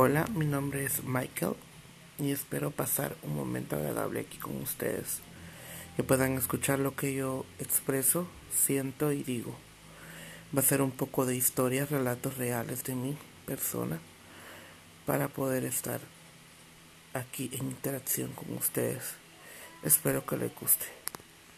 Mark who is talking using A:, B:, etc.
A: Hola, mi nombre es Michael y espero pasar un momento agradable aquí con ustedes. Que puedan escuchar lo que yo expreso, siento y digo. Va a ser un poco de historias, relatos reales de mi persona para poder estar aquí en interacción con ustedes. Espero que les guste.